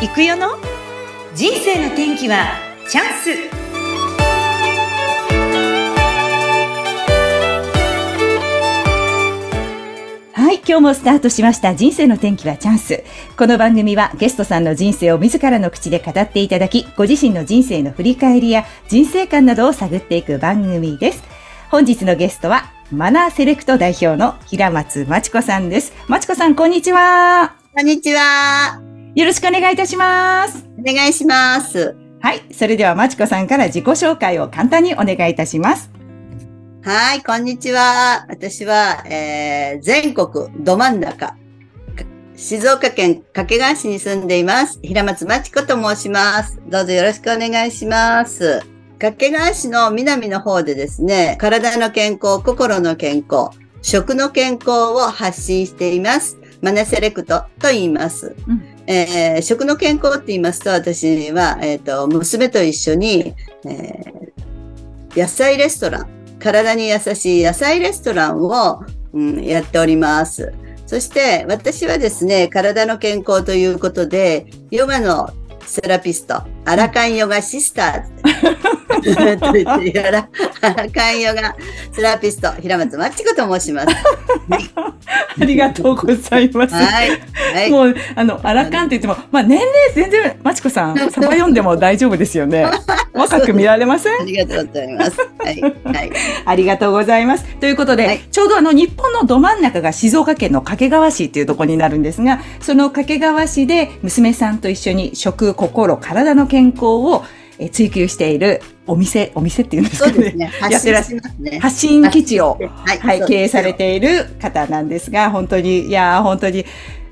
行くよの？人生の天気はチャンスはい、今日もスタートしました人生の天気はチャンス。この番組はゲストさんの人生を自らの口で語っていただき、ご自身の人生の振り返りや人生観などを探っていく番組です。本日のゲストはマナーセレクト代表の平松真知子さんです。真知子さん、こんにちは。こんにちは。よろしくお願いいたします。お願いします。はい。それでは、まちこさんから自己紹介を簡単にお願いいたします。はい、こんにちは。私は、えー、全国ど真ん中、静岡県掛川市に住んでいます。平松真知子と申します。どうぞよろしくお願いします。掛川市の南の方でですね、体の健康、心の健康、食の健康を発信しています。マネセレクトと言います。うんえー食の健康って言いますと、私は、えっ、と、娘と一緒に、えー野菜レストラン、体に優しい野菜レストランを、うん、やっております。そして、私はですね、体の健康ということで、ヨガのセラピスト、アラカンヨガシスターズ。アラカンヨガセラピスト、平松真知子と申します。ありがとうございます。はい。はい。もう、あの、アラカンって言っても、まあ、年齢全然、まちこさん、サバ読んでも大丈夫ですよね。若く見られません？ありがとうございます。はい。はい。ありがとうございます。ということで、はいちょうどあの日本のど真ん中が静岡県の掛川市っていうところになるんですが、その掛川市で娘さんと一緒に食、心、体の健康をえ追求しているお店、お店っていうんですかね。ね。やってらっししますね。発信基地を、はいはい、経営されて。ている方なんですが、本当に、いやー、本当に、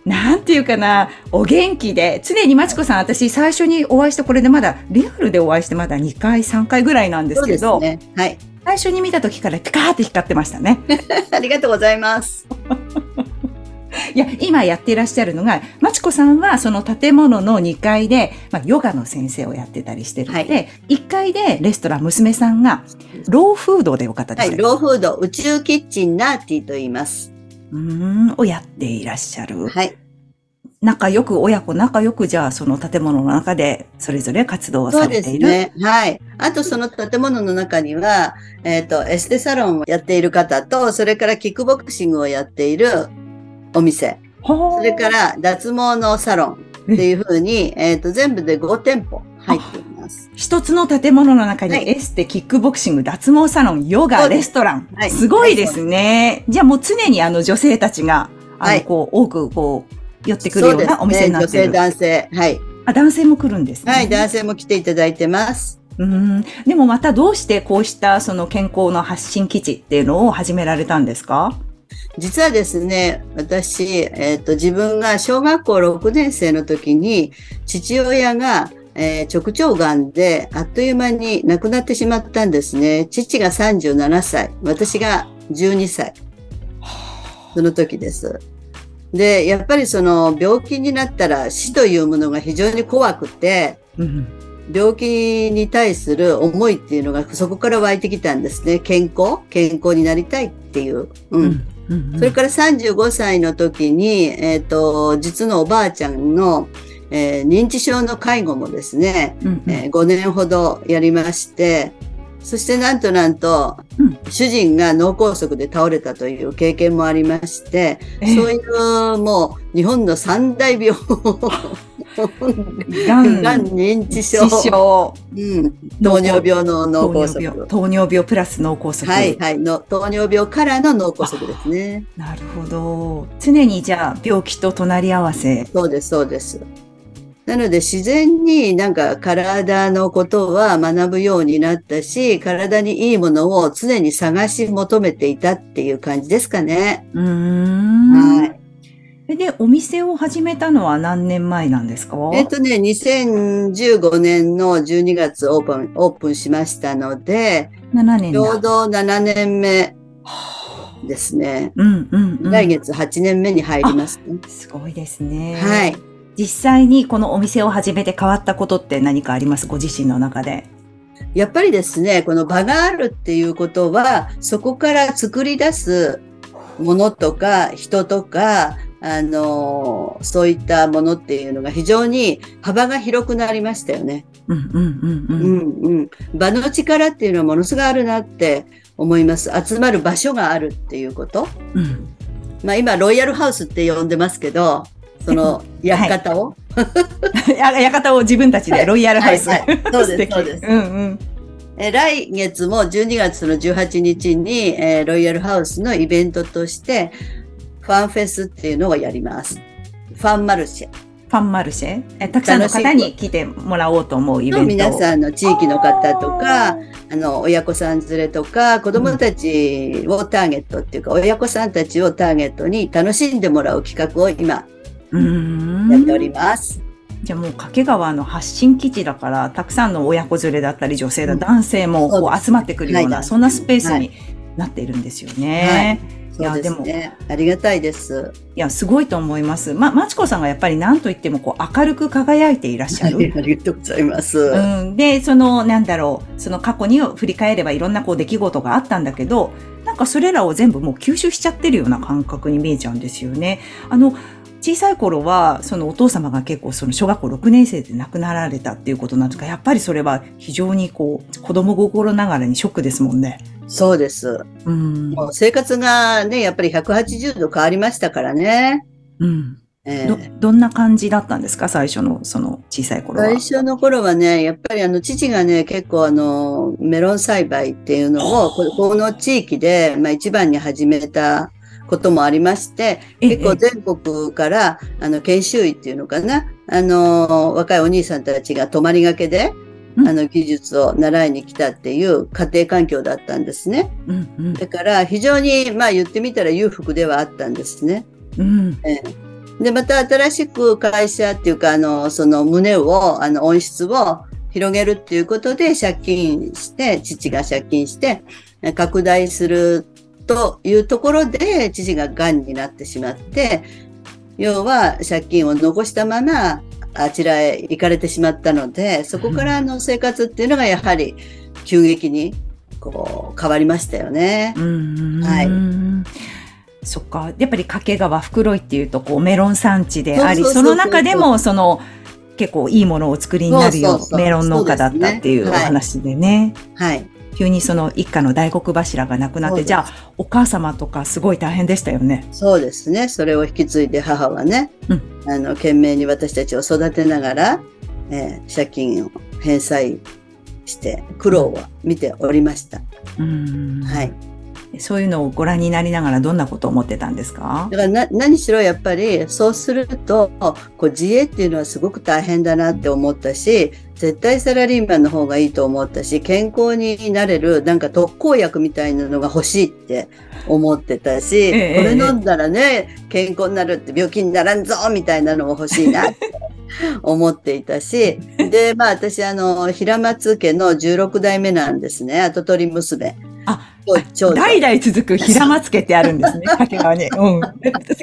なんていうかな、お元気で、常にまちこさん、私最初にお会いしたこれでまだ、リアルでお会いしてまだ2回、3回ぐらいなんですけど、ね。はい。最初に見た時からピカーって光ってましたね。ありがとうございます。いや、今やっていらっしゃるのが、まちこさんはその建物の2階で、まあ、ヨガの先生をやってたりしてるので、は1階でレストラン、娘さんが、ローフードでよかったではい。ローフード、宇宙キッチンナーティーと言います。うーん、をやっていらっしゃる。はい。仲良く、親子仲良く、じゃあ、その建物の中で、それぞれ活動をそうでされている。すね。はい。あと、その建物の中には、えっ、と、エステサロンをやっている方と、それからキックボクシングをやっているお店、それから脱毛のサロンっていうふうに、えっ、と、全部で5店舗入っています。一つの建物の中にはいエステ、キックボクシング、脱毛サロン、ヨガ、レストラン。はいすごいですね。じゃあもう常にあの女性たちが、あの、はいこう、多くこう、寄ってくるようなお店になって女性、る。男性。はい。あ、男性も来るんですね。はい、男性も来ていただいてます。うん。でもまたどうしてこうしたその健康の発信基地っていうのを始められたんですか？実はですね、私、えっ、と、自分が小学校6年生の時に、父親が、えー直腸がんで、あっという間に亡くなってしまったんですね。父が37歳、私が12歳。その時です。で、やっぱりその病気になったら死というものが非常に怖くて、病気に対する思いっていうのがそこから湧いてきたんですね。健康？健康になりたいっていう。うん。うん。うんそれから35歳の時に、えっ、と、実のおばあちゃんの、えー認知症の介護もですね、うんうんえー5年ほどやりまして、そしてなんとなんと、うん主人が脳梗塞で倒れたという経験もありまして、えそういうもう日本の三大病、がん、がん認知症、うん、糖尿病の脳梗塞。糖尿病、糖尿病プラス脳梗塞。はいはいの、糖尿病からの脳梗塞ですね。なるほど。常にじゃあ病気と隣り合わせ。そうです、そうです。なので自然になんか体のことは学ぶようになったし、体にいいものを常に探し求めていたっていう感じですかね。うーん。はい。で、お店を始めたのは何年前なんですか？えっ、とね、2015年の12月オープン、オープンしましたので、7年だ。ちょうど7年目ですね。うんうん、うん。来月8年目に入りますね。すごいですね。はい。実際にこのお店を始めて変わったことって何かあります？ご自身の中で。やっぱりですね、この場があるっていうことは、そこから作り出すものとか人とか、あの、そういったものっていうのが非常に幅が広くなりましたよね。うんうんうんううん。んうん。場の力っていうのはものすごいあるなって思います。集まる場所があるっていうこと。うん。まあ今、ロイヤルハウスって呼んでますけど、その、館を？や館を自分たちでロイヤルハウス。はいはいそうです そうですうんうん。えー来月も12月の18日に、えーロイヤルハウスのイベントとして、ファンフェスっていうのをやります。ファンマルシェ。ファンマルシェ？えたくさんの方に来てもらおうと思うイベント。皆さんの地域の方とか、あの、親子さん連れとか、子供たちをターゲットっていうか、親子さんたちをターゲットに楽しんでもらう企画を今うーんやっております。じゃあもう掛川の発信基地だから、たくさんの親子連れだったり女性だ、うん男性もこう集まってくるような、はいそんなスペースになっているんですよね。いやそうですね。ありがたいです。いや、すごいと思います。ま、まちこさんがやっぱり何と言ってもこう明るく輝いていらっしゃる。ありがとうございます。うん、で、その、なんだろう、その過去に振り返ればいろんなこう出来事があったんだけど、なんかそれらを全部もう吸収しちゃってるような感覚に見えちゃうんですよね。あの、小さい頃は、そのお父様が結構その小学校6年生で亡くなられたっていうことなんですが、やっぱりそれは非常にこう、子供心ながらにショックですもんね。そうです。うん。もう生活がね、やっぱり180度変わりましたからね。うん。ええど、どんな感じだったんですか最初の、その小さい頃は？最初の頃はね、やっぱりあの、父がね、結構あの、メロン栽培っていうのを、ここの地域で、まあ一番に始めたこともありまして、え結構全国から、あの、研修医っていうのかな、あの、若いお兄さんたちが泊まりがけで、うん。あの、技術を習いに来たっていう家庭環境だったんですね。うんうん。だから、非常に、まあ言ってみたら裕福ではあったんですね。うん。ええ。で、また新しく会社っていうか、あの、その胸を、あの、音質を広げるっていうことで借金して、父が借金して、え拡大するというところで、父が癌になってしまって、要は借金を残したまま、あちらへ行かれてしまったので、そこからの生活っていうのがやはり急激にこう変わりましたよね。うんはいそっか。やっぱり掛川袋井っていうと、こう、メロン産地であり、その中でも、その、結構いいものをお作りになるよそうメロン農家だったっていうおそうですねはい話でね。はい。急にその一家の大黒柱が亡くなって、じゃあ、お母様とかすごい大変でしたよね。そうですね。それを引き継いで母はね、うんあの、懸命に私たちを育てながら、えー借金を返済して苦労は見ておりました。うんはい。そういうのをご覧になりながらどんなことを思ってたんですか？だからな何しろやっぱりそうするとこう自営っていうのはすごく大変だなって思ったし絶対サラリーマンの方がいいと思ったし健康になれるなんか特効薬みたいなのが欲しいって思ってたし、ええこれ飲んだらね健康になるって病気にならんぞみたいなのも欲しいなって 思っていたしでまあ私あの平松家の16代目なんですね。跡取り娘。あ代々続く平松家ってあるんですね、掛川に。うん。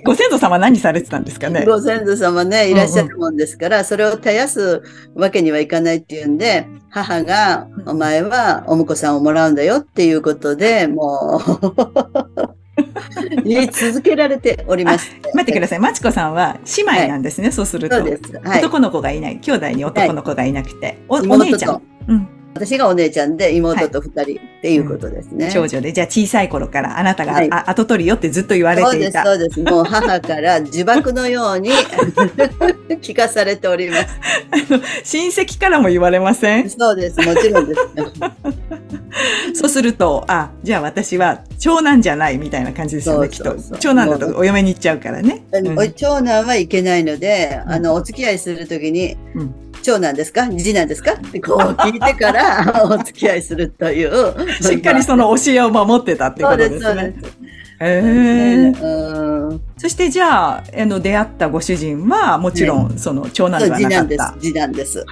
ご先祖様何されてたんですかね？ご先祖様ね、いらっしゃるもんですから、それを絶やすわけにはいかないっていうんで、母が、お前はお婿さんをもらうんだよっていうことで、もう、言い続けられております。待ってください。まちこさんは姉妹なんですね、そうすると。はい。男の子がいない。兄弟に男の子がいなくて。おお妹姉ちゃんと。、うん。私がお姉ちゃんで、妹と二人っていうことですね。長女で。じゃあ小さい頃からあなたが、はいあ後取りよってずっと言われそうです、ていた。そうです。もう母から呪縛のように 聞かされております。親戚からも言われません？そうです、もちろんです。そうすると、あ、じゃあ私は長男じゃないみたいな感じですよね、きっとそうそうそう。長男だとお嫁に行っちゃうからね。あうんの長男はいけないので、うんあの、お付き合いするときに、うん長男ですか？次男ですか？ってこう聞いてから お付き合いするという。しっかりその教えを守ってたってことで、そうですすね。です。へねーうん。そしてじゃあ、あの、出会ったご主人は、もちろん、その、長男では次男ですなかった。。次男です。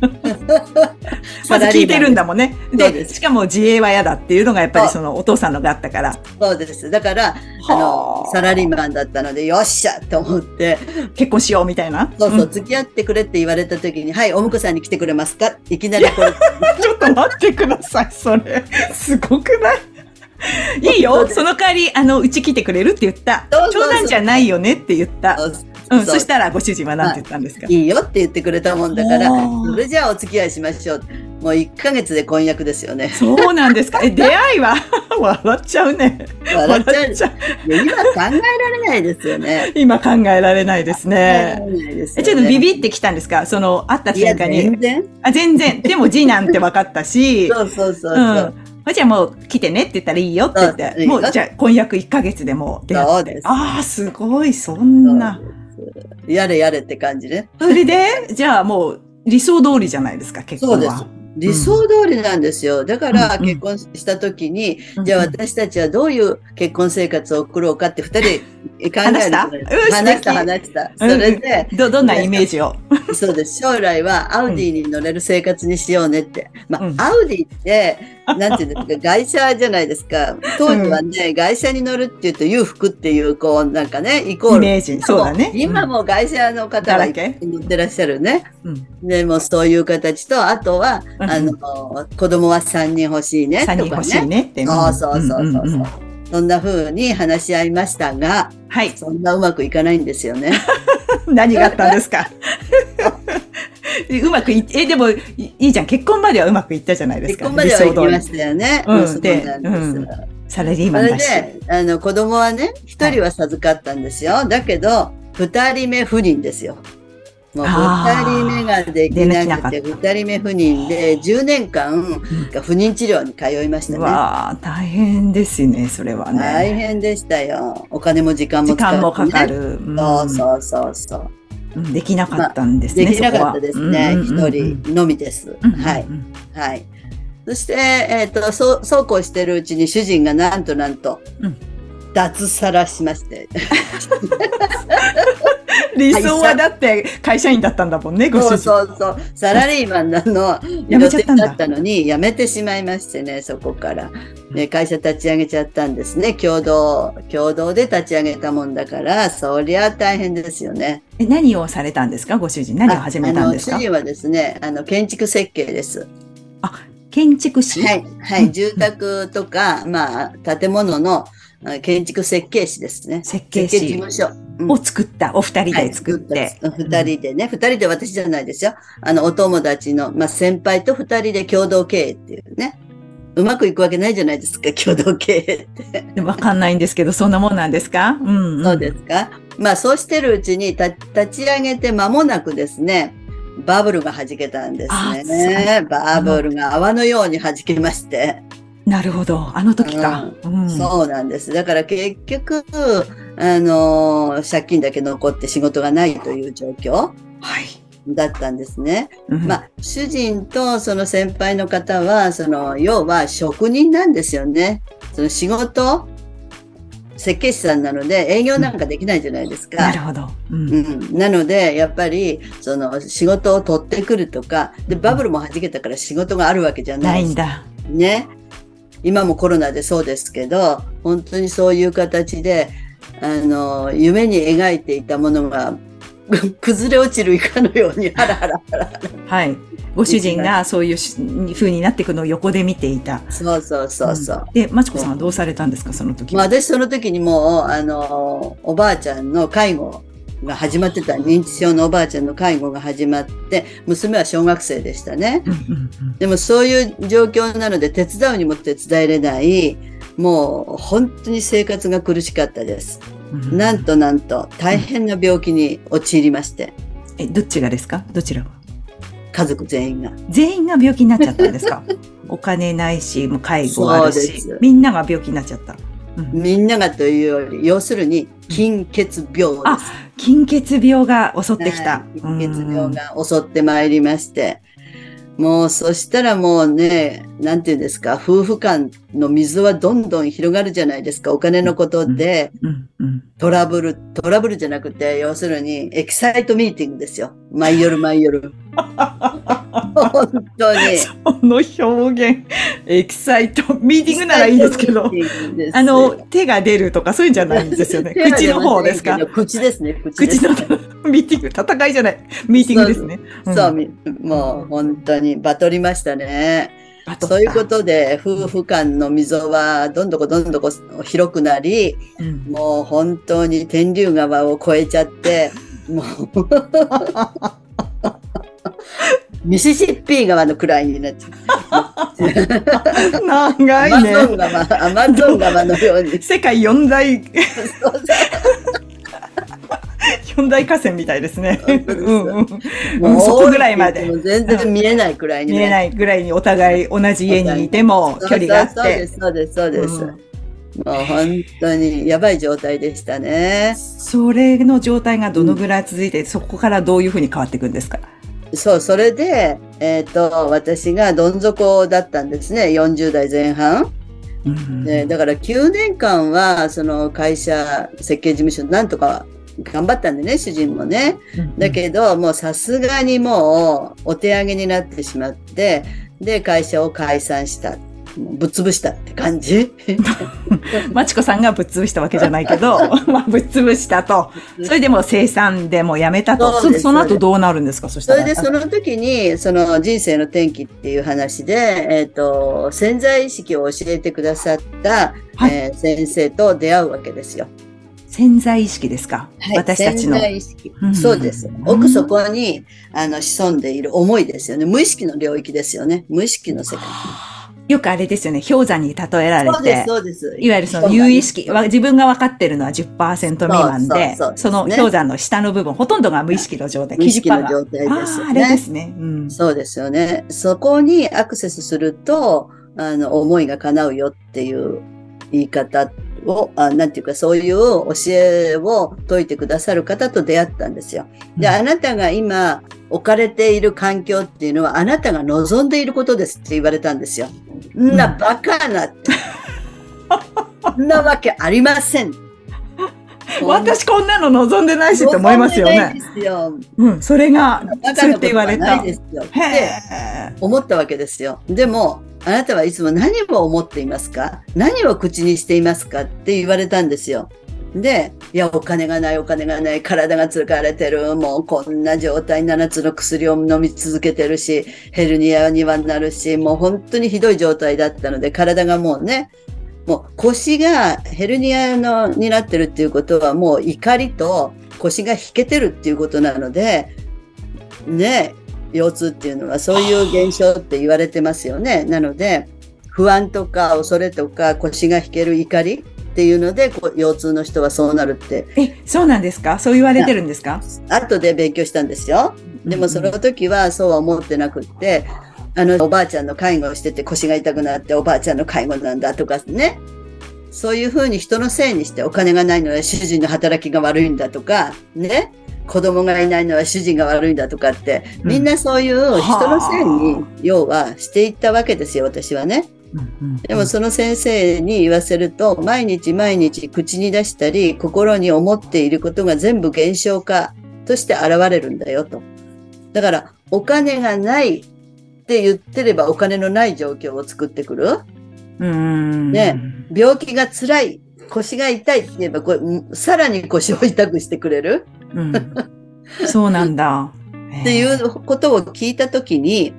まず聞いてるんだもんね。でですしかも自営は嫌だっていうのがやっぱりそのお父さんのがあったから。そうです。だから、あはのあ、サラリーマンだったので、よっしゃと思って、結婚しようみたいな？そうそう、ん付き合ってくれって言われたときに、はい、お婿さんに来てくれますか？いきなりこれ、ちょっと待ってください、それ。すごくない？いいよ。その代わり、あの、うち来てくれるって言った。長男じゃないよねって言った。そううん。そしたら、ご主人は何て言ったんですか？いいよって言ってくれたもんだから、それじゃあお付き合いしましょう。もう1ヶ月で婚約ですよね。そうなんですか。え、出会いは？笑っちゃうね。笑っちゃう今考えられないですよね。今考えられないですね。え、ちょっとビビってきたんですか？その、会った瞬間に全。然。あ、全然。でも次男って分かったし。そうそうそうそう。うん。じゃあもう来てねって言ったらいいよって言って、もうじゃあ婚約1ヶ月でもう出会って。そうですああ、すごい、そんな。やれやれって感じね。それで、じゃあもう理想通りじゃないですか、結婚は。そうです。理想通りなんですよ。だからうんうん結婚した時に、うんじゃあ私たちはどういう結婚生活を送ろうかって二人で考える話した？うん話した話した。それで、ど、どんなイメージを？そうです。将来はアウディに乗れる生活にしようねって。まあ、うんアウディって、なんていうんですか、外車じゃないですか。当時はね、外車に乗るっていうと裕福っていう、こう、なんかね、イコール。イメージ。そうだね。今も外車の方が乗ってらっしゃるね。うん、でもそういう形と、あとは、うんあの、子供は3人欲しいねと3かね。人欲しいねって。そうそうそうそう。んんんんそんな風に話し合いましたが、はい。そんなうまくいかないんですよね。何があったんですか？うまくいえ、でもいいいじゃん。結婚まではうまくいったじゃないですか。結婚までは行きましたよね。うんそうでなんです。うんりサラリーそれマンだし。で、あの、子供はね、一人は授かったんですよ。だけど、二人目不妊ですよ。もうあー二人目ができなくて、二人目不妊で、10年間、不妊治療に通いましたうね。わあ、大変ですね、それはね。大変でしたよ。お金も時間も時使って、ね。間もかかる。うんそうそうそうそう。うんできなかったんですね。できなかったですね。そこは一、人のみです。うんうんうんはい。うんはい。そして、えっ、と、そう、そうこうしてるうちに主人がなんとなんと、うん脱サラしまして。理想はだって会社員だったんだもんね、ご主そう人。そうそう。サラリーマンなの、辞めちゃったんだったのに、辞めてしまいましてね、そこから。ね、会社立ち上げちゃったんですね。共同、共同で立ち上げたもんだから、そりゃ大変ですよね。え何をされたんですか、ご主人。何を始めたんですか？主人はですね、あの、建築設計です。建築士？はい、はい、住宅とか、まあ、建物のあ建築設計士ですね。設計士設計事務所。うんを作った。お二人で作って。はい二人でね、二人で私じゃないですよ。あの、お友達の、まあ、先輩と二人で共同経営っていうね。うまくいくわけないじゃないですか、共同経営って。でわかんないんですけど、そんなもんなんですか？うん、うん。そうですか？まあ、そうしてるうちに、た、立ち上げて間もなくですね、バブルが弾けたんですあね。バブルが泡のように弾けまして。なるほど。あの時か。うん。そうなんです。だから結局、あのー借金だけ残って仕事がないという状況はい。だったんですね。うんまあ、主人とその先輩の方は、その、要は職人なんですよね。その仕事、設計士さんなので営業なんかできないじゃないですか。なるほど。うん。うん、なので、やっぱり、その、仕事を取ってくるとか、で、バブルも弾けたから仕事があるわけじゃなしないいんだ。ね。今もコロナでそうですけど、本当にそういう形で、あの、夢に描いていたものが、崩れ落ちるいかのように、ハラハラハラ。はい。ご主人がそういうし風になっていくのを横で見ていた。そうそうそうそう。で、まちこさんはどうされたんですか、その時。まあ私その時にもう、あの、おばあちゃんの介護が始まってた、認知症のおばあちゃんの介護が始まって、娘は小学生でしたね。でもそういう状況なので手伝うにも手伝えれない、もう本当に生活が苦しかったです。うんなんとなんと大変な病気に陥りまして、え、どっちがですか？どちらが？家族全員が。全員が病気になっちゃったんですか？お金ないし、もう介護あるしみんなが病気になっちゃった。うんみんながというより、要するに貧血病あです。金血病が襲ってきた。はい貧血病が襲ってまいりまして、もうそしたらもうね、なんていうんですか、夫婦間の溝はどんどん広がるじゃないですか。お金のことで。トラブル、トラブルじゃなくて、要するにエキサイトミーティングですよ。毎夜毎夜。本当に。この表現、エキサイト、ミーティングならいいですけど、あの、手が出るとかそういうんじゃないんですよね。口の方ですか？口ですね、口です口のミーティング、戦いじゃない。ミーティングですね。んそう、みもう本当にバトりましたね。そういうことで、夫婦間の溝はどんどこどんどこ広くなり、うんもう本当に天竜川を越えちゃって、ミシシッピ川のくらいになっちゃう。長いアマゾンね。川、アマゾン川のように。世界四大、四大河川みたいですね。うんうんもうそこぐらいまで全然見えないくらいに、ね。見えないぐらいにお互い同じ家にいても距離があって。そうです、そうです、そうです。うんもう本当にやばい状態でしたね。それの状態がどのぐらい続いて、そこからどういうふうに変わっていくんですか？そう、それで、えっ、と、私がどん底だったんですね、40代前半。うんね、だから9年間は、その会社、設計事務所、なんとか頑張ったんでね、主人もね。だけど、もうさすがにもう、お手上げになってしまって、で、会社を解散した。ぶっ潰したって感じ？まちこさんがぶっ潰したわけじゃないけど、まあ、ぶっ潰したと。それでも生産でもうやめたと。そそその後どうなるんですか？そしたら。それでその時に、その人生の転機っていう話で、えっ、と、潜在意識を教えてくださった、はいえー先生と出会うわけですよ。潜在意識ですか、私たちのそうです。奥底に、あの、潜んでいる思いですよね。無意識の領域ですよね。無意識の世界。よくあれですよね、氷山に例えられて。そうです。いわゆるその有意識、わ自分が分かってるのは10%未満で、そうそうそうそのね氷山の下の部分、ほとんどが無意識の状態、無意識の90%が状態ですよあーあれでね。すね。うん。そうですよね。そこにアクセスすると、あの、思いが叶うよっていう言い方を、あなんていうか、そういう教えを説いてくださる方と出会ったんですよ。で、うんあなたが今置かれている環境っていうのは、あなたが望んでいることですって言われたんですよ。んなバカなって。そんなわけありません。私こんなの望んでないしって思いますよね。うん、それが、バそうやって言われた。ですよ。へでえ。思ったわけですよ。でも、あなたはいつも何を思っていますか？何を口にしていますかって言われたんですよ。で、いや、お金がない、お金がない、体が疲れてる、もうこんな状態、7つの薬を飲み続けてるし、ヘルニアにはなるし、もう本当にひどい状態だったので、体がもうね、もう腰がヘルニアのになってるっていうことはもう怒りと腰が引けてるっていうことなので、ね、腰痛っていうのはそういう現象って言われてますよね。なので、不安とか恐れとか腰が引ける怒りっていうので、こう腰痛の人はそうなるって、え、そうなんですか？そう言われてるんですか？後で勉強したんですよ。でもその時はそうは思ってなくって、あの、おばあちゃんの介護をしてて腰が痛くなっておばあちゃんの介護なんだとかね。そういうふうに人のせいにしてお金がないのは主人の働きが悪いんだとか、ね。子供がいないのは主人が悪いんだとかって、うんみんなそういう人のせいに、要はしていったわけですよ、私はね。でもその先生に言わせると、毎日毎日口に出したり、心に思っていることが全部現象化として現れるんだよと。だから、お金がないって言ってればお金のない状況を作ってくる？うん。ね病気が辛い、腰が痛いって言えばこれ、さらに腰を痛くしてくれる？うん。そうなんだ。っていうことを聞いたときに、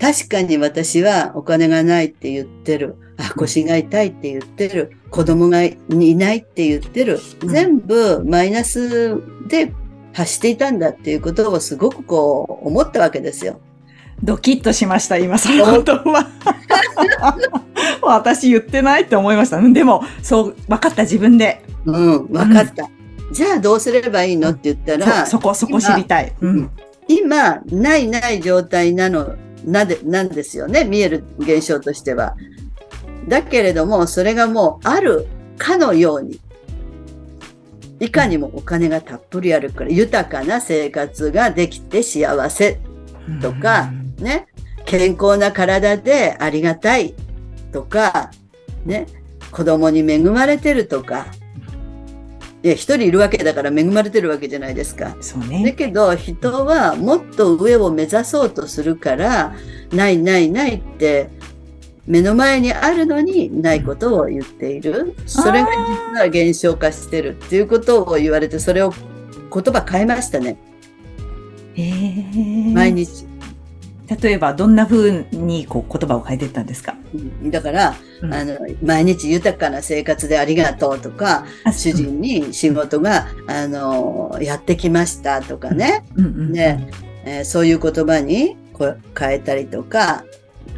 確かに私はお金がないって言ってる。あ、腰が痛いって言ってる。子供がいないって言ってる。うん全部マイナスで発していたんだっていうことをすごくこう思ったわけですよ。ドキッとしました、今、そのことは。私言ってないって思いました。うんでも、そう、分かった、自分で。うん、わかった。じゃあどうすればいいのって言ったら、そ、そこ、そこ知りたい。うん。今、ないない状態なの、なで、なんですよね。見える現象としては。だけれども、それがもうあるかのように、いかにもお金がたっぷりあるから、豊かな生活ができて幸せ、とかね、健康な体でありがたいとか、ね、子供に恵まれてるとか、いや、一人いるわけだから恵まれてるわけじゃないですか。ね。けど人はもっと上を目指そうとするから、ないないないって目の前にあるのにないことを言っている。それが実は現象化してるっていうことを言われて、それを言葉変えましたね。へー。毎日。例えばどんな風にこう言葉を変えていったんですか、うんだから、うん。あの、毎日豊かな生活でありがとうとか、あ主人に仕事が、あの、やってきましたとかね、うんえーそういう言葉にこう変えたりとか、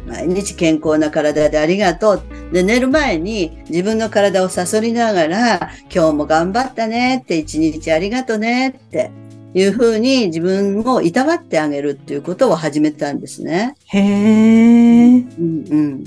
毎日健康な体でありがとう。で、寝る前に自分の体をさそりながら、今日も頑張ったねって、一日ありがとねっていうふうに自分をいたわってあげるっていうことを始めたんですね。へえ。うんうん。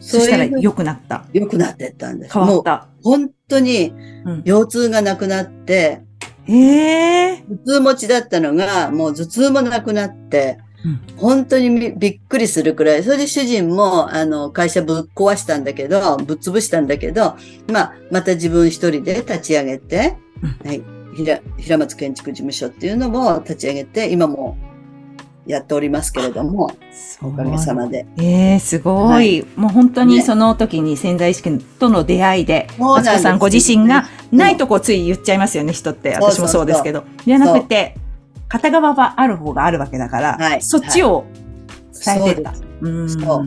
そしたら良くなった。良くなっていったんです。もう変わった。本当にうん腰痛がなくなって、へえ。頭痛持ちだったのが、もう頭痛もなくなって、うん本当にびびっくりするくらい。それで主人も、あの、会社ぶっ壊したんだけど、ぶっ潰したんだけど、まあ、また自分一人で立ち上げて、うんはい。平、平松建築事務所っていうのも立ち上げて、今もやっておりますけれども、おかげさまで。ええすごい,、はい。もう本当にね。その時に潜在意識との出会いで、そうなんです。マツコさんご自身がないとこつい言っちゃいますよね、人って。私もそうですけど。じゃなくて、片側はある方があるわけだから、はい。そっちを伝えてった。そううん。そう。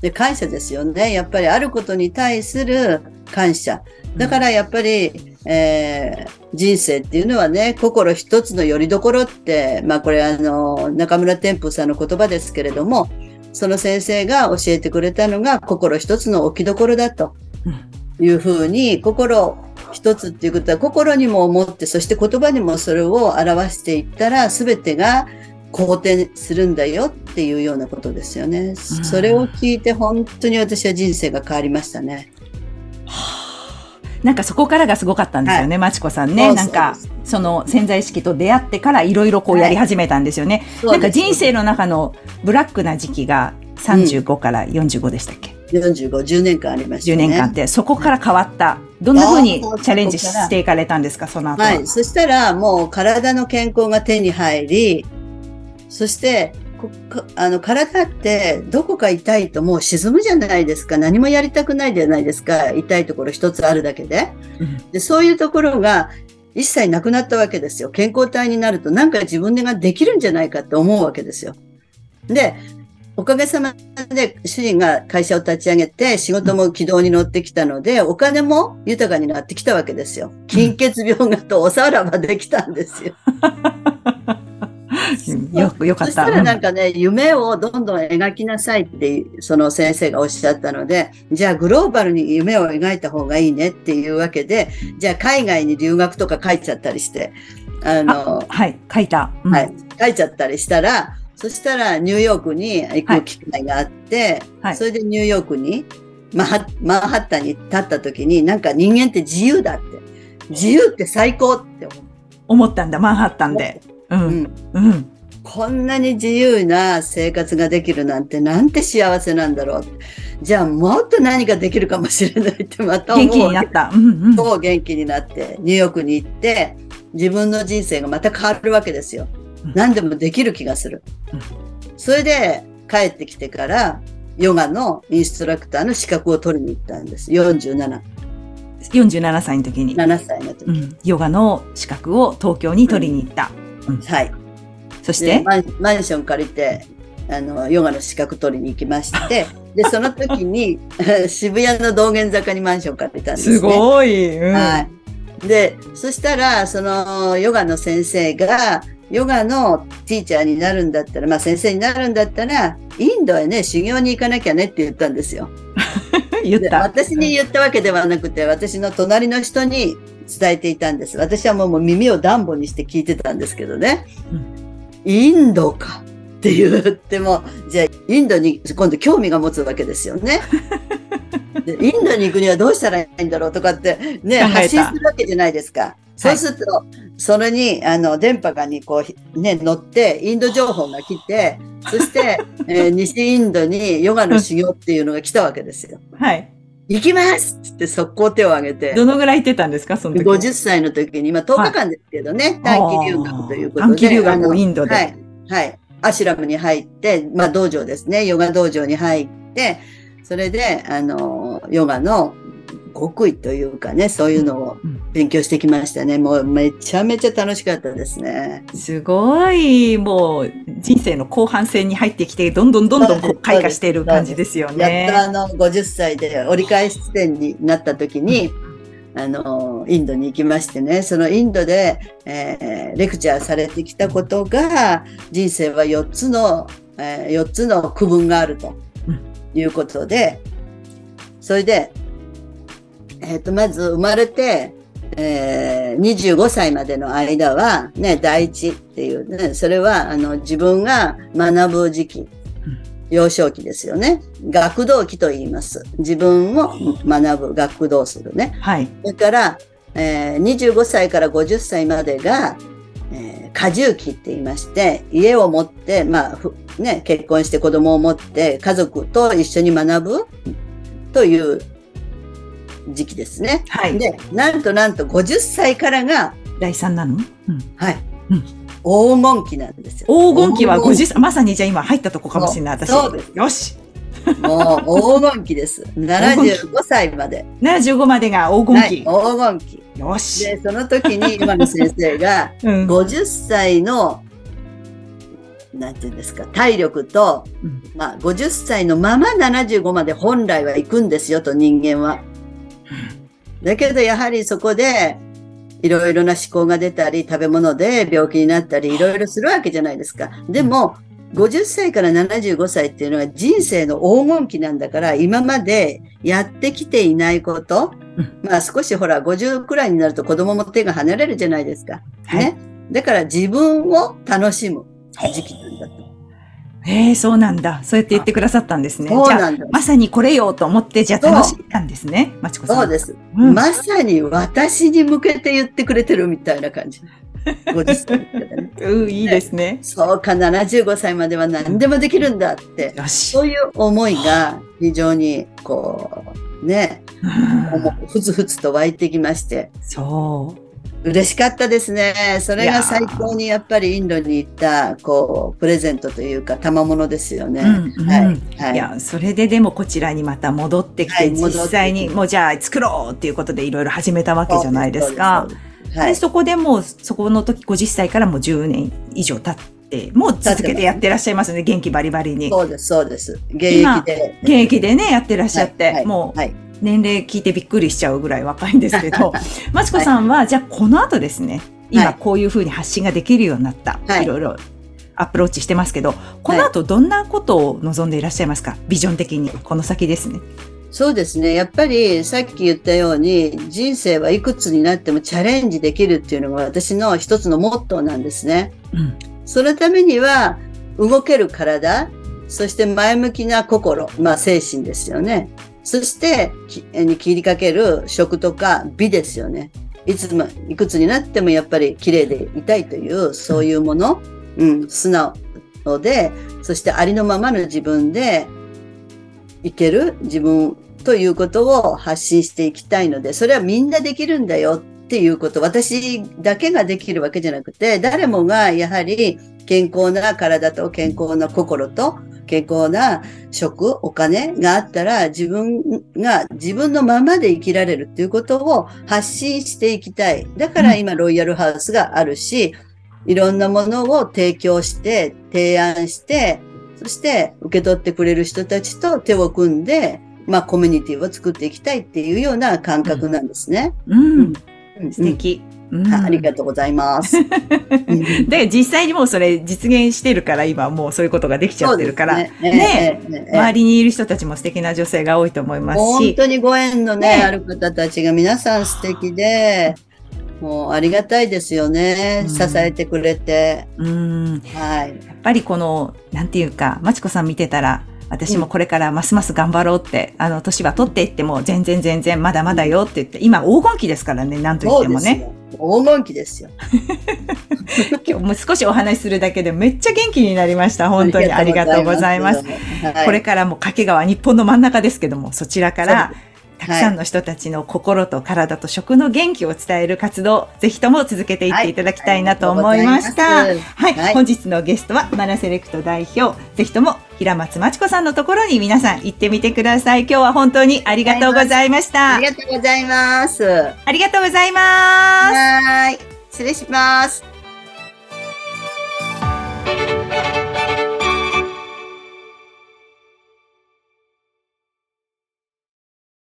で、感謝ですよね。やっぱりあることに対する感謝。だからやっぱり、えー人生っていうのはね、心一つの拠り所って、まあこれあの、中村天風さんの言葉ですけれども、その先生が教えてくれたのが心一つの置き所だとうんいうふうに、心一つっていうことは心にも思って、そして言葉にもそれを表していったら、すべてが好転するんだよっていうようなことですよね。それを聞いて本当に私は人生が変わりましたね。なんかそこからがすごかったんですよね、まちこさんね。なんかその潜在意識と出会ってからいろいろこうやり始めたんですよね。なんか人生の中のブラックな時期が35から45でしたっけ、45、10年間ありました10ね。年間って、そこから変わった。どんな風にそうチャレンジしていかれたんですか、その後は。はい。そしたら、もう体の健康が手に入り、そして、あの体ってどこか痛いともう沈むじゃないですか。何もやりたくないじゃないですか。痛いところ一つあるだけで。うんでそういうところが一切なくなったわけですよ。健康体になるとなんか自分ができるんじゃないかって思うわけですよ。で、おかげさまで主人が会社を立ち上げて仕事も軌道に乗ってきたので、お金も豊かになってきたわけですよ。金欠病がとおさらばできたんですよ。よく、よかった。そしたらなんかね、夢をどんどん描きなさいって、その先生がおっしゃったので、じゃあグローバルに夢を描いた方がいいねっていうわけで、じゃあ海外に留学とか書いちゃったりして、あの、はい、書いた。うんはい、書いちゃったりしたら、そしたらニューヨークに行く機会があって、はいそれでニューヨークに、マンハマンハッタンに立った時に、なんか人間って自由だって。自由って最高って。思ったんだ、マンハッタンで。う。うんん。うん。こんなに自由な生活ができるなんてなんて幸せなんだろう。じゃあもっと何かできるかもしれないってまた思う。元気になった。うんうん。そう元気になって、ニューヨークに行って、自分の人生がまた変わるわけですようん。何でもできる気がするうん。それで帰ってきてから、ヨガのインストラクターの資格を取りに行ったんです。47、47歳の時に。7歳の時。うん。ヨガの資格を東京に取りに行った。はい。そして、でマンション借りて、あの、ヨガの資格取りに行きまして、で、その時に、渋谷の道玄坂にマンション借りたんですね。すごい。うんはい。で、そしたら、その、ヨガの先生が、ヨガのティーチャーになるんだったら、まあ先生になるんだったら、インドへね、修行に行かなきゃねって言ったんですよ。で 言った。私に言ったわけではなくて、私の隣の人に伝えていたんです。私はもうもう耳を暖房にして聞いてたんですけどね。インドかって言っても、じゃあインドに今度興味が持つわけですよね。でインドに行くにはどうしたらいいんだろうとかってね、発信するわけじゃないですか。そうすると、それに、あの、電波がにこう、ね、乗って、インド情報が来て、そして、えー 西インドにヨガの修行っていうのが来たわけですよ。はい。行きますっつって速攻手を挙げて、どのぐらい行ってたんですか、その時。50歳の時に、まあ10日間ですけどね、短期留学ということで。短期留学インドではい。はい。アシュラムに入って、まあ道場ですね、ヨガ道場に入って、それで、あの、ヨガの極意というかね、そういうのを勉強してきましたね。もうめちゃめちゃ楽しかったですね。すごい、もう人生の後半戦に入ってきて、どんどんどんどんこう開花している感じですよね。やっとあの、50歳で折り返し地点になった時に、あの、インドに行きましてね、そのインドで、えー、レクチャーされてきたことが、人生は4つの、えー、4つの区分があるということで、それで、えっ、ー、と、まず生まれて、えー、25歳までの間は、ね、第一っていうね、それは、あの、自分が学ぶ時期、幼少期ですよね。学童期と言います。自分を学ぶ、学童するね。はい。それから、えー、25歳から50歳までが、えー、過重期って言いまして、家を持って、まあ、ね、結婚して子供を持って、家族と一緒に学ぶという時期ですね。はい。で、なんとなんと50歳からが、第3なの、うん、はい。うん黄金期なんですよ。黄金期は50歳、まさにじゃあ今入ったとこかもしれない、私。そうです。よし。もう黄金期です。75歳まで。75までが黄金期。はい、黄金期。よし。で、その時に 今の先生が、50歳の、なんていうんですか、体力と、うん、まあ、50歳のまま75まで本来は行くんですよと、人間は。だけどやはりそこで、いろいろな思考が出たり、食べ物で病気になったり、いろいろするわけじゃないですか。でも、50歳から75歳っていうのは人生の黄金期なんだから、今までやってきていないこと、まあ少しほら、50くらいになると子供も手が離れるじゃないですか。ね。だから自分を楽しむ時期なんだと。ええー、そうなんだ。そうやって言ってくださったんですね。そうなんだ。まさにこれよと思って、じゃあ楽しんだんですね。まちこさん。そうです、うん、まさに私に向けて言ってくれてるみたいな感じ。50歳ね。うん、いいですね。そうか、75歳までは何でもできるんだって。そういう思いが非常に、こう、ね、ふつふつと湧いてきまして。そう。嬉しかったですね。それが最高にやっぱりインドに行った、こう、プレゼントというか、賜物ですよね。うんうん、はい、はい。いや、それででもこちらにまた戻ってきて、はい、実際にもうじゃあ作ろうっていうことでいろいろ始めたわけじゃないですか。はい、そこでもう、そこの時50歳からもう10年以上経って、もう続けてやってらっしゃいますね。元気バリバリに。そうです、そうです。現役で。現役でね、やってらっしゃって、はい、もう、はい年齢聞いてびっくりしちゃうぐらい若いんですけど、マチコさんは、じゃあこの後ですね、今こういうふうに発信ができるようになった、はい、いろいろアプローチしてますけど、この後どんなことを望んでいらっしゃいますか、ビジョン的に、この先ですね。そうですね。やっぱりさっき言ったように人生はいくつになってもチャレンジできるっていうのが私の一つのモットーなんですね。うん、そのためには動ける体、そして前向きな心、まあ精神ですよね。そして、に切りかける食とか美ですよね。いつも、いくつになってもやっぱり綺麗でいたいという、そういうもの、うん、素直で、そしてありのままの自分でいける自分ということを発信していきたいので、それはみんなできるんだよっていうこと、私だけができるわけじゃなくて、誰もがやはり健康な体と健康な心と健康な食、お金があったら自分が自分のままで生きられるっていうことを発信していきたい。だから今ロイヤルハウスがあるし、いろんなものを提供して、提案して、そして受け取ってくれる人たちと手を組んで、まあコミュニティを作っていきたいっていうような感覚なんですね。うん。うん、素敵。うん、ありがとうございます。で、実際にもうそれ実現してるから、今もうそういうことができちゃってるから、ねね、ね、周りにいる人たちも素敵な女性が多いと思いますし。本当にご縁のね、ある方たちが皆さん素敵で、もうありがたいですよね。支えてくれて。うん。はい。やっぱりこの、なんていうか、まちこさん見てたら、私もこれからますます頑張ろうって、あの、年は取っていっても全然全然まだまだよって言って、今黄金期ですからね、なんと言ってもね。黄金期ですよ。今日も少しお話しするだけでめっちゃ元気になりました。本当にありがとうございます。はい、これからも掛川、日本の真ん中ですけども、そちらから、たくさんの人たちの心と体と食の元気を伝える活動、ぜひとも続けていっていただきたいなと思いました。はい、はい、本日のゲストはマナセレクト代表、ぜひとも平松真知子さんのところに皆さん行ってみてください。今日は本当にありがとうございました。ありがとうございます。ありがとうございます。はい。失礼します。